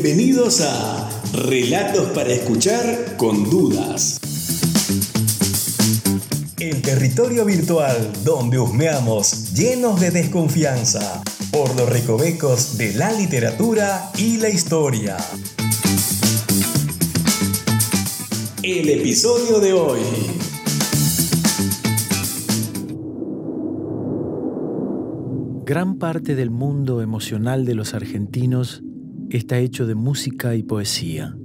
Bienvenidos a Relatos para escuchar con dudas. El territorio virtual donde husmeamos llenos de desconfianza por los recovecos de la literatura y la historia. El episodio de hoy. Gran parte del mundo emocional de los argentinos está hecho de música y poesía.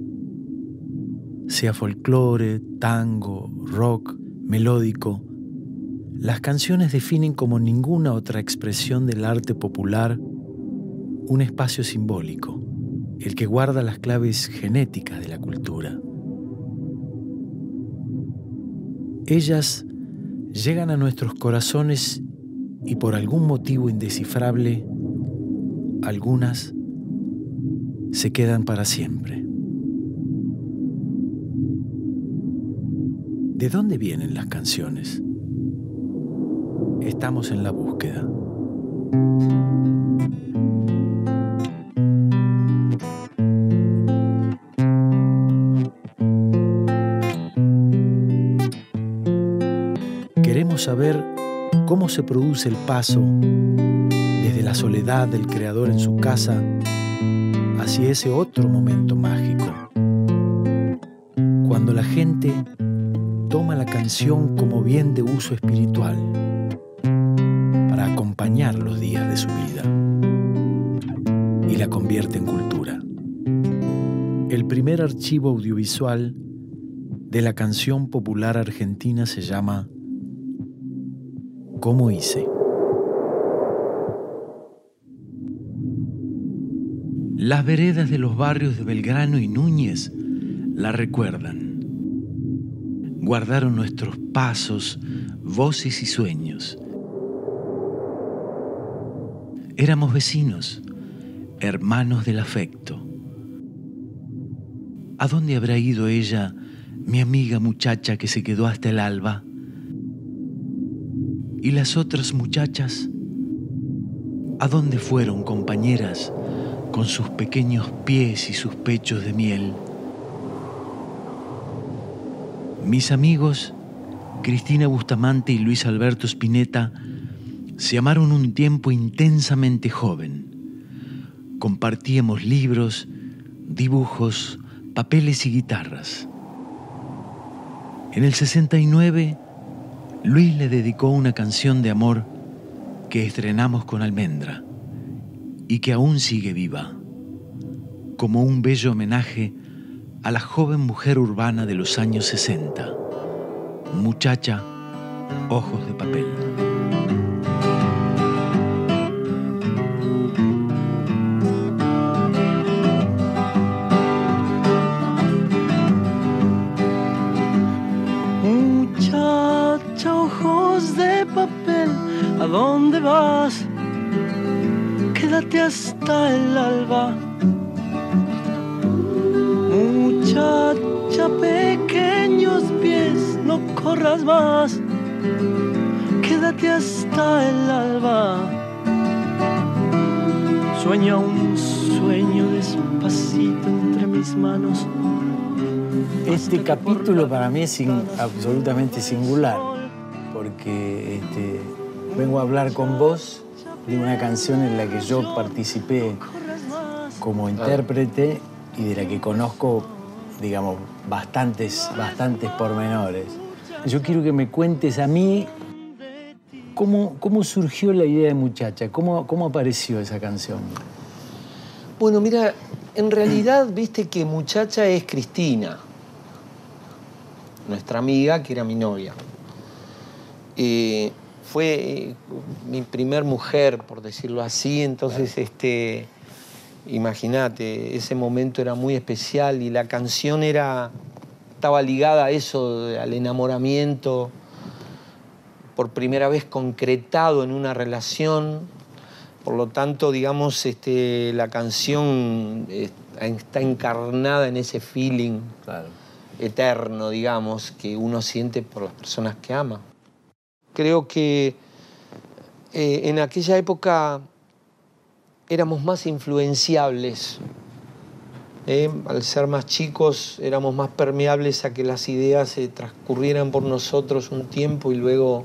Sea folclore, tango, rock, melódico, las canciones definen como ninguna otra expresión del arte popular un espacio simbólico, el que guarda las claves genéticas de la cultura. Ellas llegan a nuestros corazones y por algún motivo indescifrable, algunas se quedan para siempre. ¿De dónde vienen las canciones? Estamos en la búsqueda. Queremos saber cómo se produce el paso desde la soledad del creador en su casa hacia ese otro momento mágico, cuando la gente toma la canción como bien de uso espiritual para acompañar los días de su vida y la convierte en cultura. El primer archivo audiovisual de la canción popular argentina se llama ¿Cómo hice? Las veredas de los barrios de Belgrano y Núñez la recuerdan. Guardaron nuestros pasos, voces y sueños. Éramos vecinos, hermanos del afecto. ¿A dónde habrá ido ella, mi amiga muchacha que se quedó hasta el alba? ¿Y las otras muchachas? ¿A dónde fueron, compañeras, con sus pequeños pies y sus pechos de miel? Mis amigos, Cristina Bustamante y Luis Alberto Spinetta, se amaron un tiempo intensamente joven. Compartíamos libros, dibujos, papeles y guitarras. En el 69, Luis le dedicó una canción de amor que estrenamos con Almendra y que aún sigue viva, como un bello homenaje a la joven mujer urbana de los años 60, muchacha, ojos de papel. Quédate hasta el alba. Muchacha, pequeños pies, no corras más. Quédate hasta el alba. Sueña un sueño despacito entre mis manos. Este capítulo para mí es absolutamente singular, porque este, vengo a hablar con vos de una canción en la que yo participé como intérprete y de la que conozco, digamos, bastantes, bastantes pormenores. Yo quiero que me cuentes a mí cómo, cómo surgió la idea de Muchacha, cómo, cómo apareció esa canción. Bueno, mira, en realidad viste que muchacha es Cristina, nuestra amiga que era mi novia. Eh, fue eh, mi primer mujer, por decirlo así, entonces, este, imagínate, ese momento era muy especial y la canción era, estaba ligada a eso, al enamoramiento, por primera vez concretado en una relación, por lo tanto, digamos, este, la canción eh, está encarnada en ese feeling Claro. eterno, digamos, que uno siente por las personas que ama. Creo que eh, en aquella época éramos más influenciables Eh, al ser más chicos éramos más permeables a que las ideas se transcurrieran por nosotros un tiempo y luego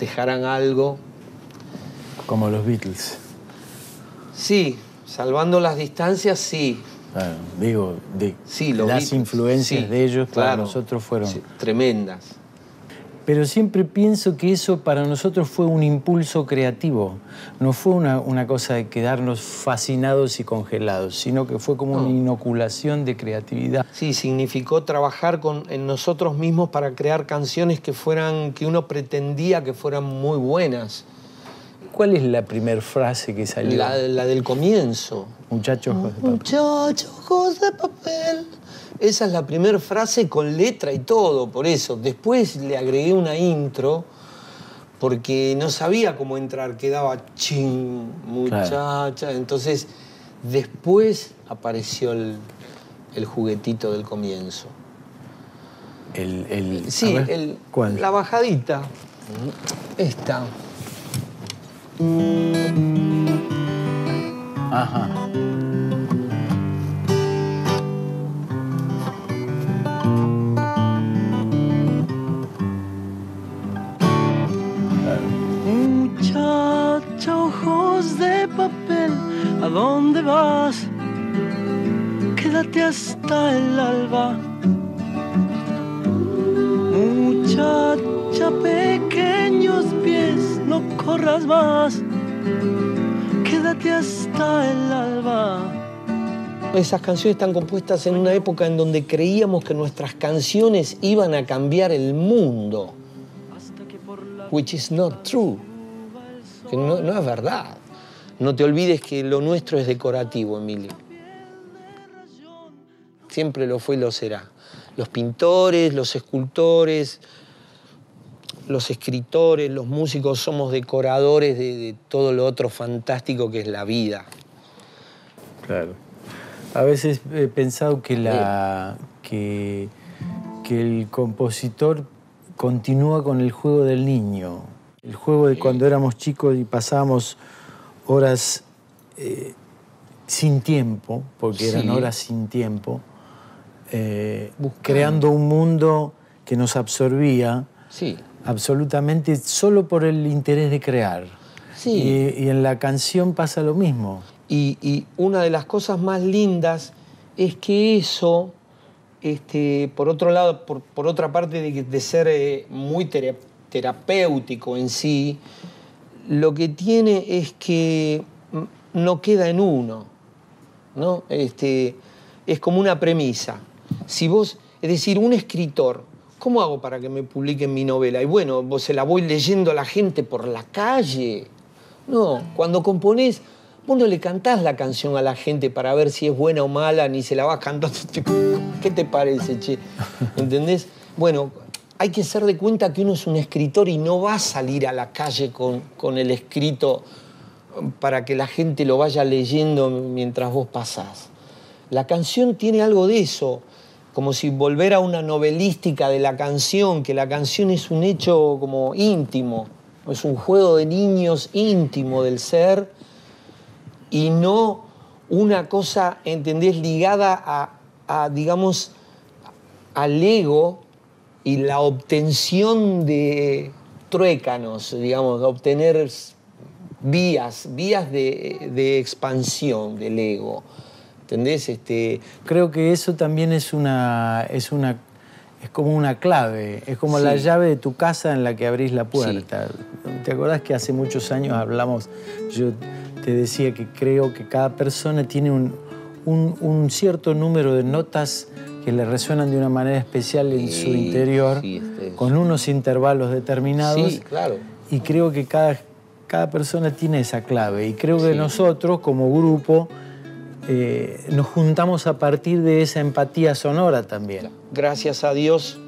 dejaran algo. Como los Beatles. Sí, salvando las distancias, sí. Claro, digo, de Sí, las Beatles, influencias sí, de ellos para claro. nosotros fueron. Sí, tremendas. Pero siempre pienso que eso para nosotros fue un impulso creativo. No fue una, una cosa de quedarnos fascinados y congelados, sino que fue como una No. inoculación de creatividad. Sí, significó trabajar con, en nosotros mismos para crear canciones que fueran, que uno pretendía que fueran muy buenas. ¿Cuál es la primera frase que salió? La, la del comienzo. Muchachos, ojos de papel. Muchachos, ojos de papel. Esa es la primera frase con letra y todo, por eso. Después le agregué una intro porque no sabía cómo entrar, quedaba ching, muchacha. Entonces, después apareció el, el juguetito del comienzo. El, el- Sí, ver, el- ¿Cuál? la bajadita. Esta. Ajá. ¿A dónde vas? Quédate hasta el alba. Muchacha, pequeños pies, no corras más. Quédate hasta el alba. Esas canciones están compuestas en una época en donde creíamos que nuestras canciones iban a cambiar el mundo. Which is not true. Que no, no es verdad. No te olvides que lo nuestro es decorativo, Emilio. Siempre lo fue y lo será. Los pintores, los escultores, los escritores, los músicos somos decoradores de, de todo lo otro fantástico que es la vida. Claro. A veces he pensado que, la, que, que el compositor continúa con el juego del niño. El juego de cuando éramos chicos y pasábamos horas eh, sin tiempo, porque eran Sí. horas sin tiempo, eh, creando un mundo que nos absorbía Sí. absolutamente solo por el interés de crear. Sí. Y, y en la canción pasa lo mismo. Y, y una de las cosas más lindas es que eso, este, por otro lado, por, por otra parte de, ser eh, muy tera- terapéutico en sí, lo que tiene es que no queda en uno, ¿no? Este, es como una premisa. Si vos, es decir, un escritor, ¿cómo hago para que me publiquen mi novela? Y bueno, vos se la voy leyendo a la gente por la calle. No, cuando componés, vos no le cantás la canción a la gente para ver si es buena o mala, ni se la vas cantando. ¿Qué te parece, che? ¿Entendés? Bueno, hay que ser de cuenta que uno es un escritor y no va a salir a la calle con, con el escrito para que la gente lo vaya leyendo mientras vos pasás. La canción tiene algo de eso, como si volver a una novelística de la canción, que la canción es un hecho como íntimo, es un juego de niños íntimo del ser y no una cosa, ¿entendés?, ligada a, a, digamos, al ego y la obtención de truécanos, digamos, de obtener vías, vías de, de expansión del ego. ¿Entendés? Este, Creo que eso también es una, es una, es como una clave, es como Sí. la llave de tu casa en la que abrís la puerta. ¿Te acordás que hace muchos años hablamos, yo te decía que creo que cada persona tiene un, un- un cierto número de notas que le resuenan de una manera especial en su interior, sí, este es- con unos intervalos determinados. sí, claro. Y creo que cada, cada persona tiene esa clave. Y creo que nosotros, como grupo, eh, nos juntamos a partir de esa empatía sonora también. Gracias a Dios,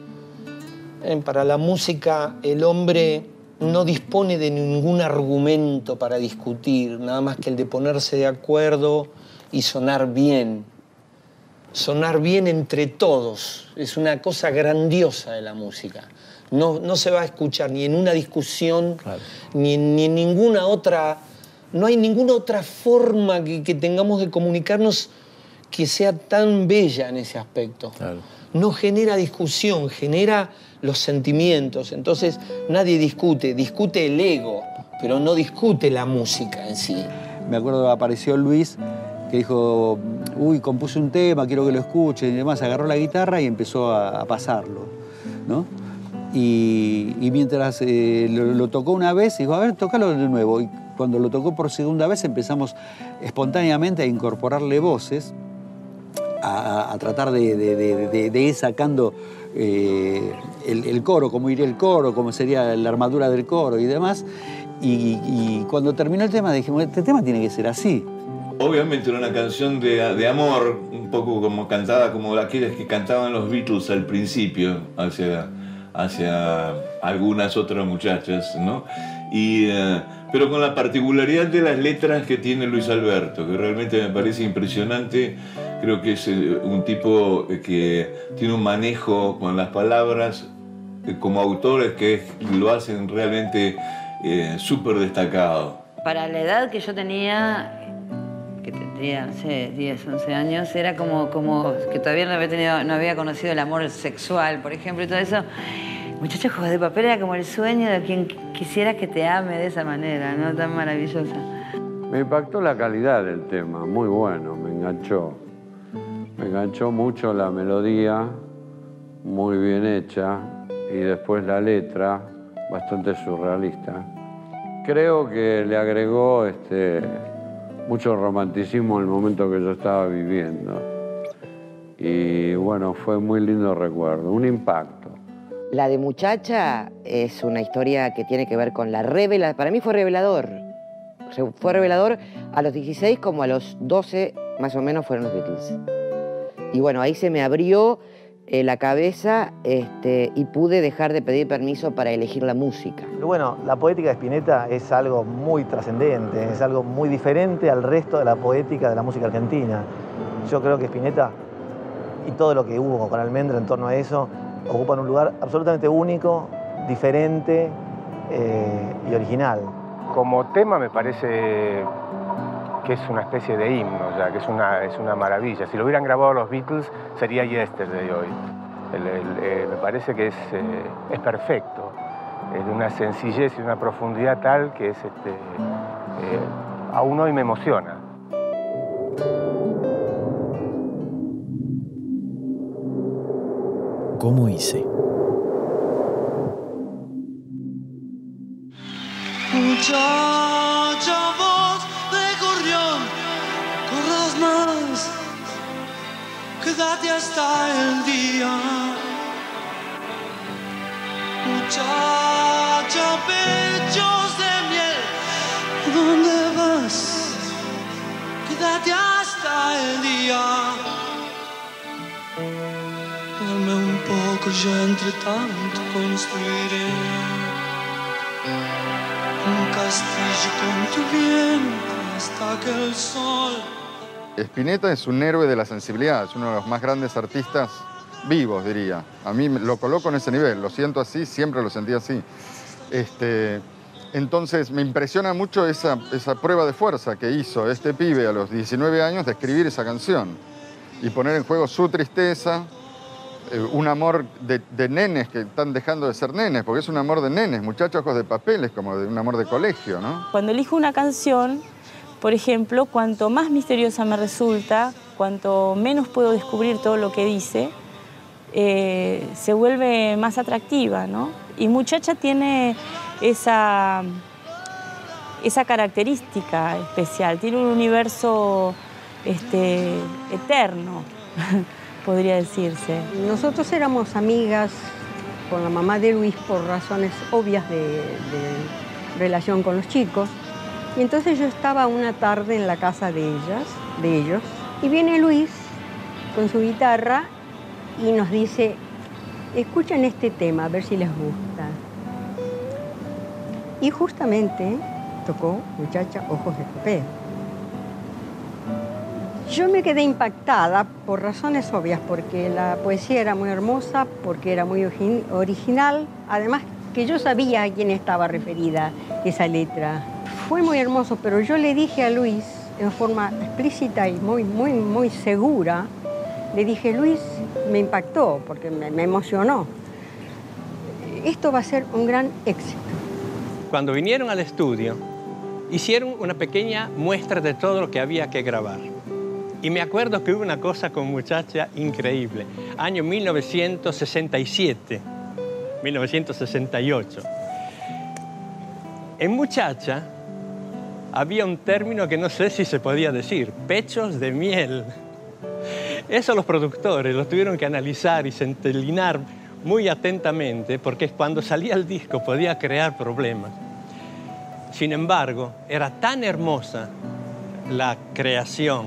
para la música el hombre no dispone de ningún argumento para discutir, nada más que el de ponerse de acuerdo y sonar bien. Sonar bien entre todos es una cosa grandiosa de la música. No, no se va a escuchar ni en una discusión, Claro. ni, en, ni en ninguna otra. No hay ninguna otra forma que, que tengamos de comunicarnos que sea tan bella en ese aspecto. No genera discusión, genera los sentimientos. Entonces nadie discute, discute el ego, pero no discute la música en sí. Me acuerdo que apareció Luis que dijo, uy, compuse un tema, quiero que lo escuchen y demás. Agarró la guitarra y empezó a, pasarlo, ¿no? Y, mientras eh, lo, tocó una vez, dijo, a ver, tócalo de nuevo. Y cuando lo tocó por segunda vez empezamos espontáneamente a incorporarle voces, a, tratar de, de, ir sacando eh, el, coro, cómo iría el coro, cómo sería la armadura del coro y demás. Y, cuando terminó el tema dijimos, este tema tiene que ser así. Obviamente era una canción de, amor, un poco como cantada como aquellas que cantaban los Beatles al principio, hacia, hacia algunas otras muchachas, ¿no? Y, eh, pero con la particularidad de las letras que tiene Luis Alberto, que realmente me parece impresionante. Creo que es eh, un tipo que tiene un manejo con las palabras eh, como autores que lo hacen realmente súper destacado. Para la edad que yo tenía, no sé, 10, 11 años, era como, como que todavía no había, tenido, no había conocido el amor sexual, por ejemplo, y todo eso. Muchachos, Juegos de Papel era como el sueño de quien quisiera que te ame de esa manera, ¿no? Tan maravillosa. Me impactó la calidad del tema, muy bueno, me enganchó. Me enganchó mucho la melodía, muy bien hecha, y después la letra, bastante surrealista. Creo que le agregó este, mucho romanticismo en el momento que yo estaba viviendo. Y bueno, fue muy lindo recuerdo, un impacto. La de muchacha es una historia que tiene que ver con la revela. Para mí fue revelador. Fue revelador a los 16 como a los 12 más o menos fueron los Beatles. Y bueno, ahí se me abrió eh, la cabeza este, y pude dejar de pedir permiso para elegir la música. Bueno, la poética de Spinetta es algo muy trascendente, es algo muy diferente al resto de la poética de la música argentina. Yo creo que Spinetta y todo lo que hubo con Almendra en torno a eso ocupan un lugar absolutamente único, diferente eh, y original. Como tema me parece que es una especie de himno, ya, que es una, es una maravilla. Si lo hubieran grabado los Beatles, sería Yesterday hoy. Eh, me parece que es, eh, es perfecto, es de una sencillez y una profundidad tal que es, este, eh, aún hoy me emociona. ¿Cómo hice? Hasta el día. Muchacha, pechos de miel, ¿dónde vas? Quédate hasta el día. Duerme un poco, yo entre tanto construiré un castillo con tu vientre hasta que el sol Spinetta es un héroe de la sensibilidad, es uno de los más grandes artistas vivos, diría. A mí lo coloco en ese nivel, lo siento así, siempre lo sentí así. Este, entonces me impresiona mucho esa, prueba de fuerza que hizo este pibe a los 19 años de escribir esa canción y poner en juego su tristeza, eh, un amor de, de, nenes que están dejando de ser nenes, porque es un amor de nenes, muchachos de papeles, como de un amor de colegio, ¿no? Cuando elijo una canción, por ejemplo, cuanto más misteriosa me resulta, cuanto menos puedo descubrir todo lo que dice, eh, se vuelve más atractiva, ¿no? Y Muchacha tiene esa, esa característica especial, tiene un universo este, eterno, podría decirse. Nosotros éramos amigas con la mamá de Luis por razones obvias de relación con los chicos. Y entonces yo estaba una tarde en la casa de ellas, de ellos, y viene Luis con su guitarra y nos dice, escuchen este tema, a ver si les gusta. Y justamente tocó Muchacha Ojos de Papel. Yo me quedé impactada por razones obvias, porque la poesía era muy hermosa, porque era muy original, además que yo sabía a quién estaba referida esa letra fue muy hermoso, pero yo le dije a Luis en forma explícita y muy, muy, muy segura, le dije, Luis, me impactó porque me, me emocionó. Esto va a ser un gran éxito. Cuando vinieron al estudio, hicieron una pequeña muestra de todo lo que había que grabar. Y me acuerdo que hubo una cosa con muchacha increíble. Año 1967, 1968. En muchacha había un término que no sé si se podía decir, pechos de miel. Eso los productores lo tuvieron que analizar y centelinar muy atentamente porque cuando salía el disco podía crear problemas. Sin embargo, era tan hermosa la creación,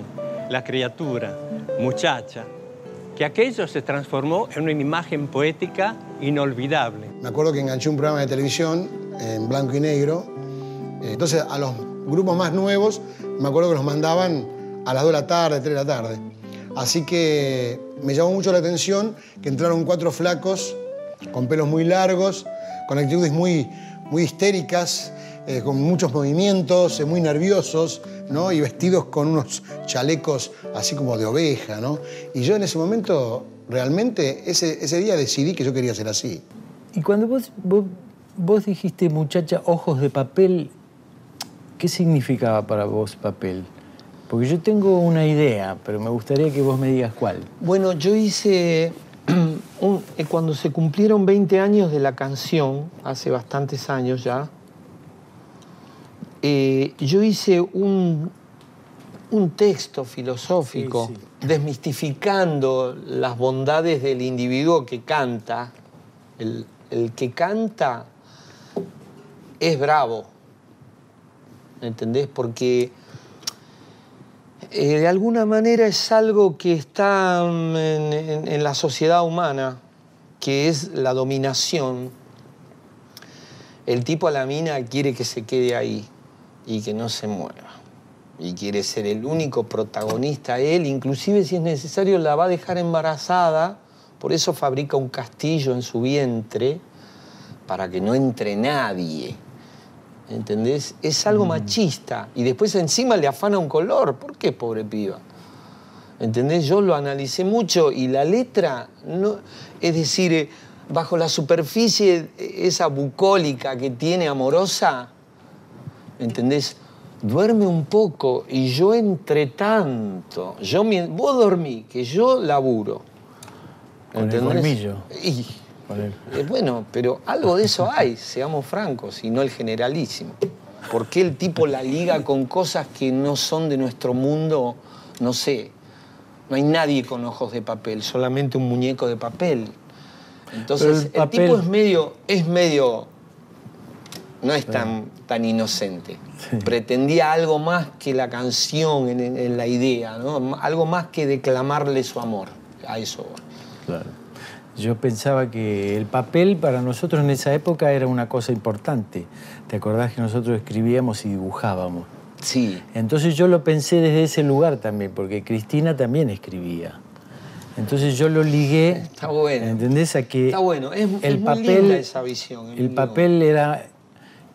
la criatura, muchacha, que aquello se transformó en una imagen poética inolvidable. Me acuerdo que enganché un programa de televisión en blanco y negro. Entonces, a los grupos más nuevos, me acuerdo que los mandaban a las 2 de la tarde, 3 de la tarde. Así que me llamó mucho la atención que entraron cuatro flacos con pelos muy largos, con actitudes muy, muy histéricas, eh, con muchos movimientos, eh, muy nerviosos, ¿no? Y vestidos con unos chalecos así como de oveja, ¿no? Y yo en ese momento, realmente, ese, ese día decidí que yo quería ser así. Y cuando vos, vos, vos dijiste, muchacha, ojos de papel, ¿qué significaba para vos papel? Porque yo tengo una idea, pero me gustaría que vos me digas cuál. Bueno, yo hice, un- eh, cuando se cumplieron 20 años de la canción, hace bastantes años ya, eh, yo hice un, un texto filosófico desmistificando las bondades del individuo que canta. El, el que canta es bravo, ¿entendés? Porque eh, de alguna manera es algo que está mm, en, en- en la sociedad humana, que es la dominación. El tipo a la mina quiere que se quede ahí y que no se mueva. Y quiere ser el único protagonista él, inclusive si es necesario la va a dejar embarazada, por eso fabrica un castillo en su vientre, para que no entre nadie. ¿Entendés? Es algo machista. Y después encima le afana un color. ¿Por qué, pobre piba? ¿Entendés? Yo lo analicé mucho y la letra, no, es decir, eh, bajo la superficie, eh, esa bucólica que tiene amorosa, ¿entendés? Duerme un poco y yo entre tanto, yo, vos dormí, que yo laburo. Con el ¿entendés? colmillo. Y, Con eh, bueno, pero algo de eso hay, seamos francos, y no el generalísimo. ¿Por qué el tipo la liga con cosas que no son de nuestro mundo? No sé. No hay nadie con ojos de papel, solamente un muñeco de papel. Entonces, el, tipo es medio, es medio, no es tan, tan inocente. Pretendía algo más que la canción en, la idea, ¿no? Algo más que declamarle su amor. A eso. Claro. Yo pensaba que el papel para nosotros en esa época era una cosa importante. ¿Te acordás que nosotros escribíamos y dibujábamos? Sí. Entonces yo lo pensé desde ese lugar también, porque Cristina también escribía. Entonces yo lo ligué. Está bueno. ¿Entendés? A que Está bueno, es, el es muy papel, linda esa visión. el muy papel era,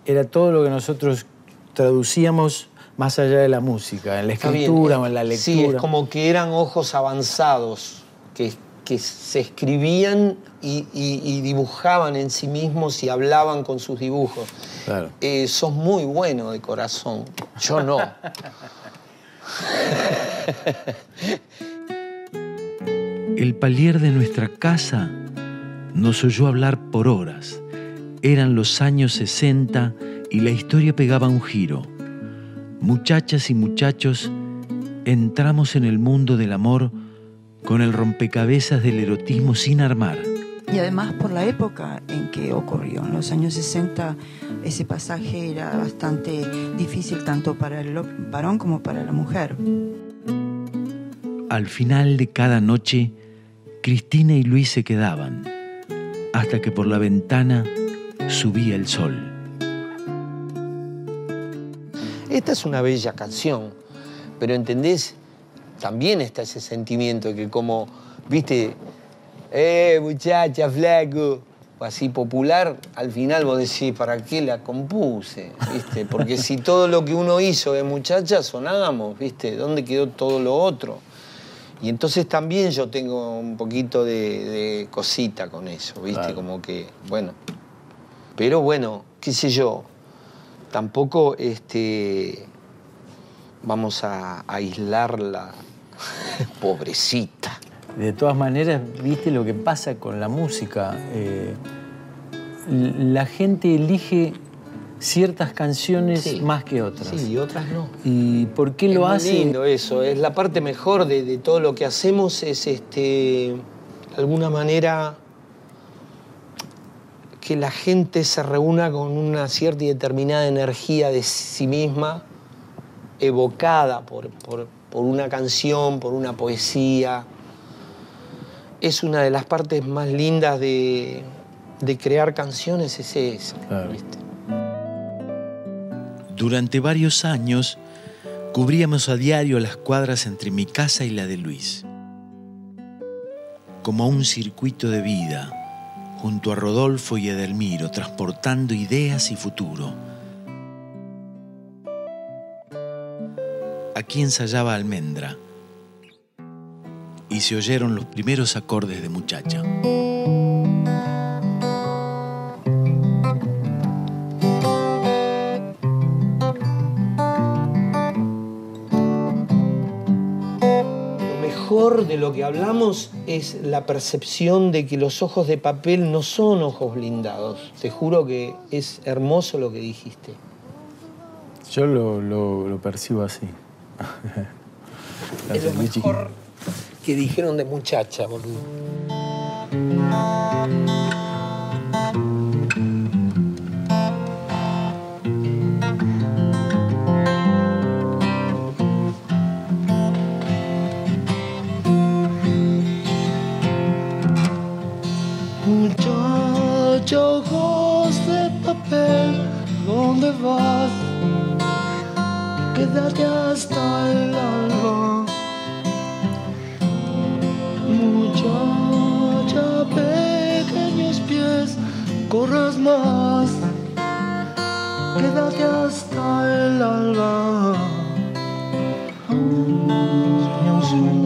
era todo lo que nosotros traducíamos más allá de la música, en la escritura es- o en la lectura. Sí, es como que eran ojos avanzados, que, que se escribían y, y- y dibujaban en sí mismos y hablaban con sus dibujos. Claro. Eh, sos muy bueno de corazón. Yo no. El palier de nuestra casa nos oyó hablar por horas. Eran los años 60 y la historia pegaba un giro. Muchachas y muchachos, entramos en el mundo del amor con el rompecabezas del erotismo sin armar. Y además por la época en que ocurrió. En los años 60 ese pasaje era bastante difícil tanto para el varón como para la mujer. Al final de cada noche, Cristina y Luis se quedaban, hasta que por la ventana subía el sol. Esta es una bella canción, pero ¿entendés? También está ese sentimiento que como, viste, eh, muchacha, flaco, así popular, al final vos decís, ¿para qué la compuse? ¿Viste? Porque si todo lo que uno hizo de muchacha sonamos, ¿viste? ¿Dónde quedó todo lo otro? Y entonces también yo tengo un poquito de, de cosita con eso, ¿viste? Claro. Como que, bueno. Pero bueno, qué sé yo, tampoco este, vamos a aislarla, pobrecita. De todas maneras, viste lo que pasa con la música. eh, la gente elige ciertas canciones Sí. más que otras. Sí, y otras no. ¿Y por qué Es lo lindo eso, es la parte mejor de, de todo lo que hacemos es este de alguna manera que la gente se reúna con una cierta y determinada energía de sí misma, evocada por, por- por una canción, por una poesía. Es una de las partes más lindas de, de crear canciones, es esa. ¿viste? Durante varios años cubríamos a diario las cuadras entre mi casa y la de Luis. Como un circuito de vida, junto a Rodolfo y Edelmiro, transportando ideas y futuro. Aquí ensayaba Almendra y se oyeron los primeros acordes de muchacha. Lo mejor de lo que hablamos es la percepción de que los ojos de papel no son ojos blindados. Te juro que es hermoso lo que dijiste. Yo lo, lo- lo percibo así. Es lo mejor que dijeron de muchacha, boludo. Muchacha, ojos de papel, ¿dónde vas? Quédate hasta el alba. Muchacha, pequeños pies, corras más. Quédate hasta el alba. Sueña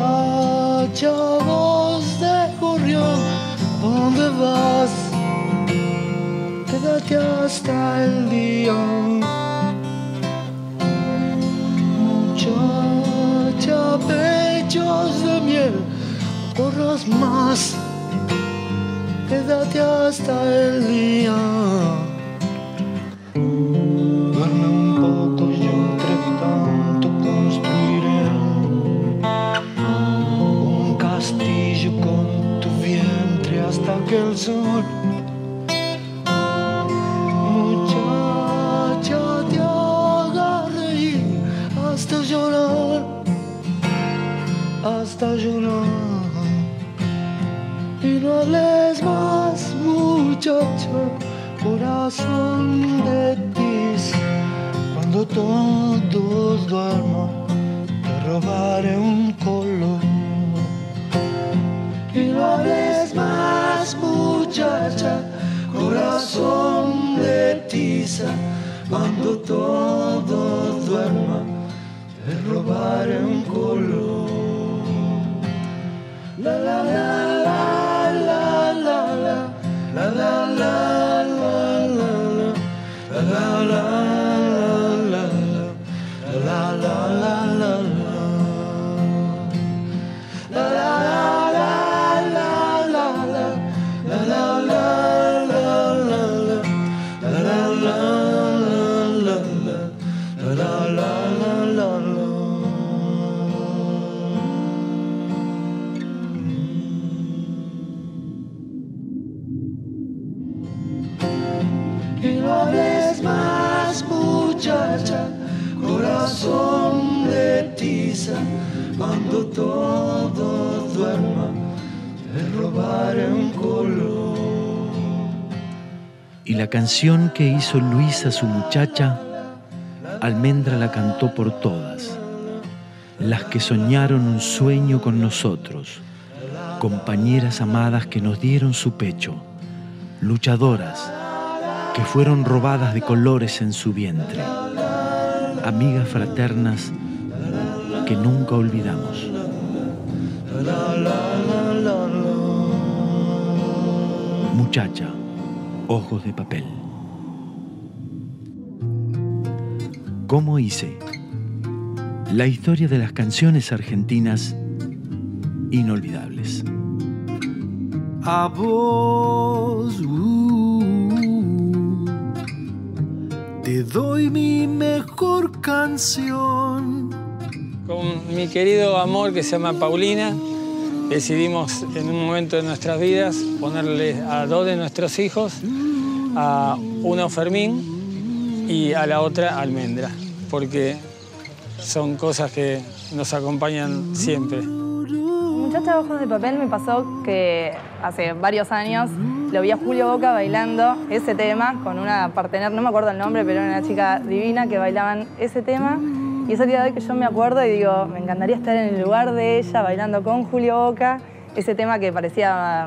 Muchacha, voz de gorrión, ¿dónde vas? Quédate hasta el día. Muchacha, pechos de miel, no corras más, quédate hasta el día. Sol Muchacha, te haga hasta llorar, hasta llorar. Y no hables más, muchacha, corazón de tiza. Cuando todos duerman, te robaré un color. Y no hables más, muchacha, corazón de tiza. Cuando todos duerman, te robaré un color. La la la la la la la la la la la la la la canción que hizo Luis a su muchacha, Almendra la cantó por todas, las que soñaron un sueño con nosotros, compañeras amadas que nos dieron su pecho, luchadoras que fueron robadas de colores en su vientre, amigas fraternas que nunca olvidamos. Muchacha, ojos de papel. ¿Cómo hice? La historia de las canciones argentinas inolvidables. A vos uh, te doy mi mejor canción. Con mi querido amor que se llama Paulina, decidimos en un momento de nuestras vidas ponerle a dos de nuestros hijos, a uno Fermín y a la otra Almendra, porque son cosas que nos acompañan siempre. Muchacha Ojos de Papel me pasó que hace varios años lo vi a Julio Boca bailando ese tema con una partener, no me acuerdo el nombre, pero era una chica divina que bailaban ese tema. Y es el día de hoy que yo me acuerdo y digo, me encantaría estar en el lugar de ella bailando con Julio Boca, ese tema que parecía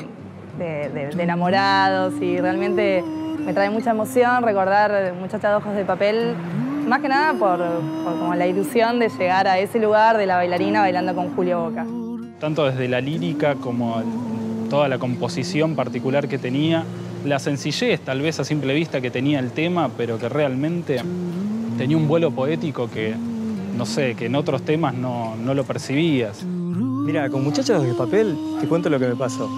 de, enamorados y realmente me trae mucha emoción recordar Muchacha de Ojos de Papel, más que nada por, como la ilusión de llegar a ese lugar de la bailarina bailando con Julio Boca. tanto desde la lírica como toda la composición particular que tenía, la sencillez tal vez a simple vista que tenía el tema, pero que realmente tenía un vuelo poético que, no sé, que en otros temas no, no lo percibías. Mira, con Muchachos de Papel te cuento lo que me pasó.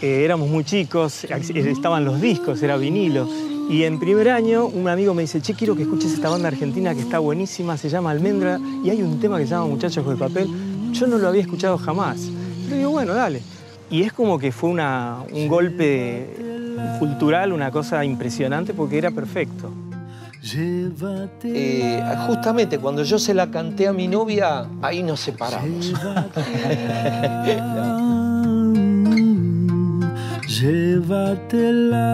Eh, éramos muy chicos, ex- estaban los discos, era vinilo. Y en primer año un amigo me dice, che, quiero que escuches esta banda argentina que está buenísima, se llama Almendra, y hay un tema que se llama Muchachos de Papel. Yo no lo había escuchado jamás. Pero digo, bueno, dale. Y es como que fue un golpe cultural, una cosa impresionante porque era perfecto. Eh, justamente cuando yo se la canté a mi novia, ahí nos separamos. Llévatela.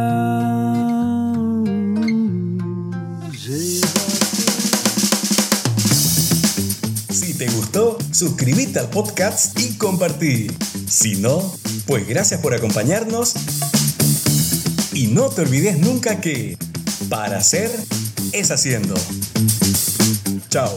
Si te gustó, suscríbete al podcast y compartí. Si no, pues gracias por acompañarnos. Y no te olvides nunca que para hacer es haciendo. Chao.